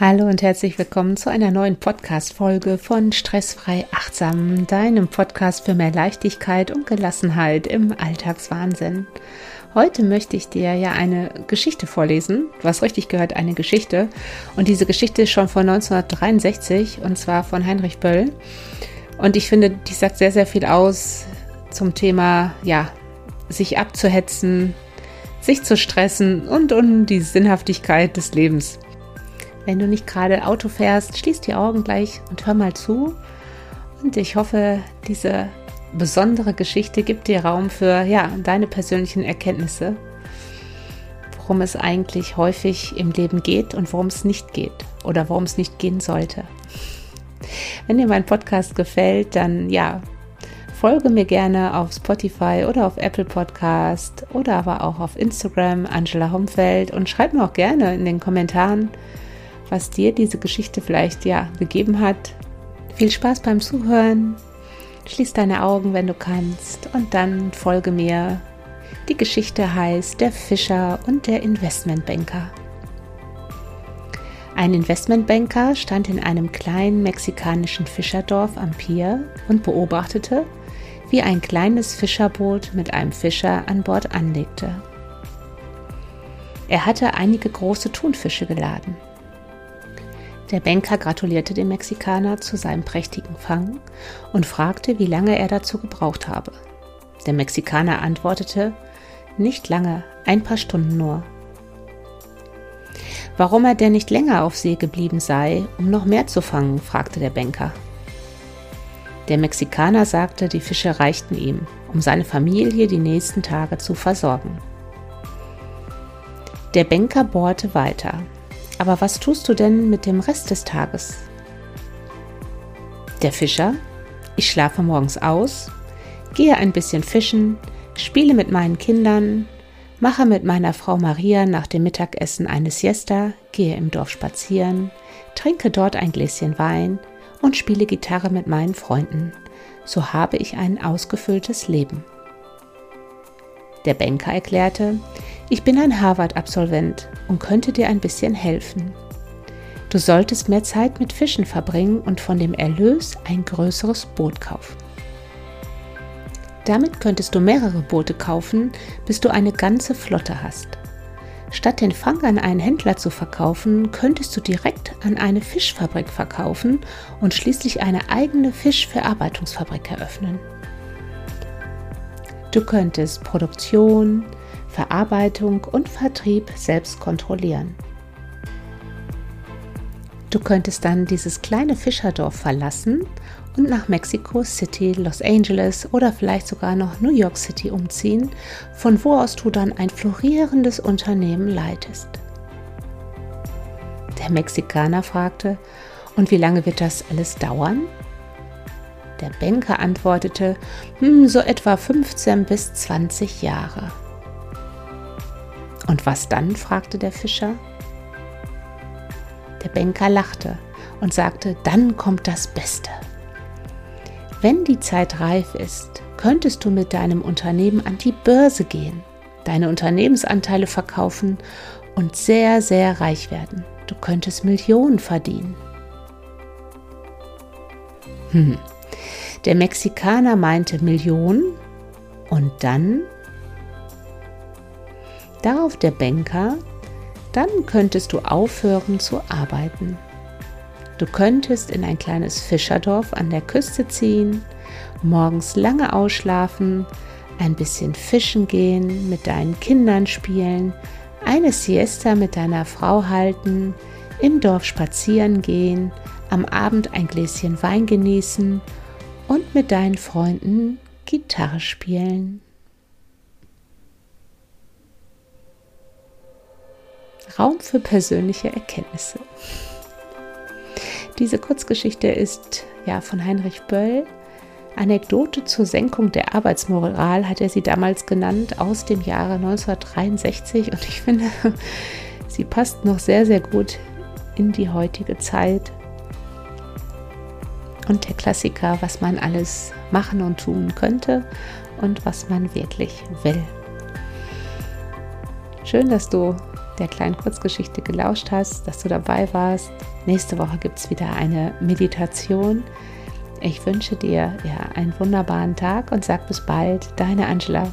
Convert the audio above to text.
Hallo und herzlich willkommen zu einer neuen Podcast-Folge von Stressfrei Achtsam, deinem Podcast für mehr Leichtigkeit und Gelassenheit im Alltagswahnsinn. Heute möchte ich dir ja eine Geschichte vorlesen. Hast richtig gehört, eine Geschichte. Und diese Geschichte ist schon von 1963 und zwar von Heinrich Böll. Und ich finde, die sagt sehr, sehr viel aus zum Thema, ja, sich abzuhetzen, sich zu stressen und um die Sinnhaftigkeit des Lebens. Wenn du nicht gerade Auto fährst, schließ die Augen gleich und hör mal zu. Und ich hoffe, diese besondere Geschichte gibt dir Raum für ja, deine persönlichen Erkenntnisse, worum es eigentlich häufig im Leben geht und worum es nicht geht oder worum es nicht gehen sollte. Wenn dir mein Podcast gefällt, dann ja, folge mir gerne auf Spotify oder auf Apple Podcast oder aber auch auf Instagram Angela Homfeld und schreib mir auch gerne in den Kommentaren, was dir diese Geschichte vielleicht ja gegeben hat. Viel Spaß beim Zuhören. Schließ deine Augen, wenn du kannst, und dann folge mir. Die Geschichte heißt Der Fischer und der Investmentbanker. Ein Investmentbanker stand in einem kleinen mexikanischen Fischerdorf am Pier und beobachtete, wie ein kleines Fischerboot mit einem Fischer an Bord anlegte. Er hatte einige große Thunfische geladen. Der Banker gratulierte dem Mexikaner zu seinem prächtigen Fang und fragte, wie lange er dazu gebraucht habe. Der Mexikaner antwortete, nicht lange, ein paar Stunden nur. Warum er denn nicht länger auf See geblieben sei, um noch mehr zu fangen, fragte der Banker. Der Mexikaner sagte, die Fische reichten ihm, um seine Familie die nächsten Tage zu versorgen. Der Banker bohrte weiter. Aber was tust du denn mit dem Rest des Tages? Der Fischer, ich schlafe morgens aus, gehe ein bisschen fischen, spiele mit meinen Kindern, mache mit meiner Frau Maria nach dem Mittagessen eine Siesta, gehe im Dorf spazieren, trinke dort ein Gläschen Wein und spiele Gitarre mit meinen Freunden. So habe ich ein ausgefülltes Leben. Der Banker erklärte, ich bin ein Harvard-Absolvent und könnte dir ein bisschen helfen. Du solltest mehr Zeit mit Fischen verbringen und von dem Erlös ein größeres Boot kaufen. Damit könntest du mehrere Boote kaufen, bis du eine ganze Flotte hast. Statt den Fang an einen Händler zu verkaufen, könntest du direkt an eine Fischfabrik verkaufen und schließlich eine eigene Fischverarbeitungsfabrik eröffnen. Du könntest Produktion, Verarbeitung und Vertrieb selbst kontrollieren. Du könntest dann dieses kleine Fischerdorf verlassen und nach Mexico City, Los Angeles oder vielleicht sogar noch New York City umziehen, von wo aus du dann ein florierendes Unternehmen leitest. Der Mexikaner fragte, und wie lange wird das alles dauern? Der Banker antwortete, hm, so etwa 15 bis 20 Jahre. Und was dann? fragte der Fischer. Der Banker lachte und sagte, dann kommt das Beste. Wenn die Zeit reif ist, könntest du mit deinem Unternehmen an die Börse gehen, deine Unternehmensanteile verkaufen und sehr, sehr reich werden. Du könntest Millionen verdienen. Hm. Der Mexikaner meinte Millionen und dann? Darauf der Banker, dann könntest du aufhören zu arbeiten. Du könntest in ein kleines Fischerdorf an der Küste ziehen, morgens lange ausschlafen, ein bisschen fischen gehen, mit deinen Kindern spielen, eine Siesta mit deiner Frau halten, im Dorf spazieren gehen, am Abend ein Gläschen Wein genießen und mit deinen Freunden Gitarre spielen. Raum für persönliche Erkenntnisse. Diese Kurzgeschichte ist ja von Heinrich Böll. Anekdote zur Senkung der Arbeitsmoral hat er sie damals genannt aus dem Jahre 1963 und ich finde, sie passt noch sehr, sehr gut in die heutige Zeit und der Klassiker, was man alles machen und tun könnte und was man wirklich will. Schön, dass du der kleinen Kurzgeschichte gelauscht hast, dass du dabei warst. Nächste Woche gibt es wieder eine Meditation. Ich wünsche dir ja einen wunderbaren Tag und sag bis bald, deine Angela.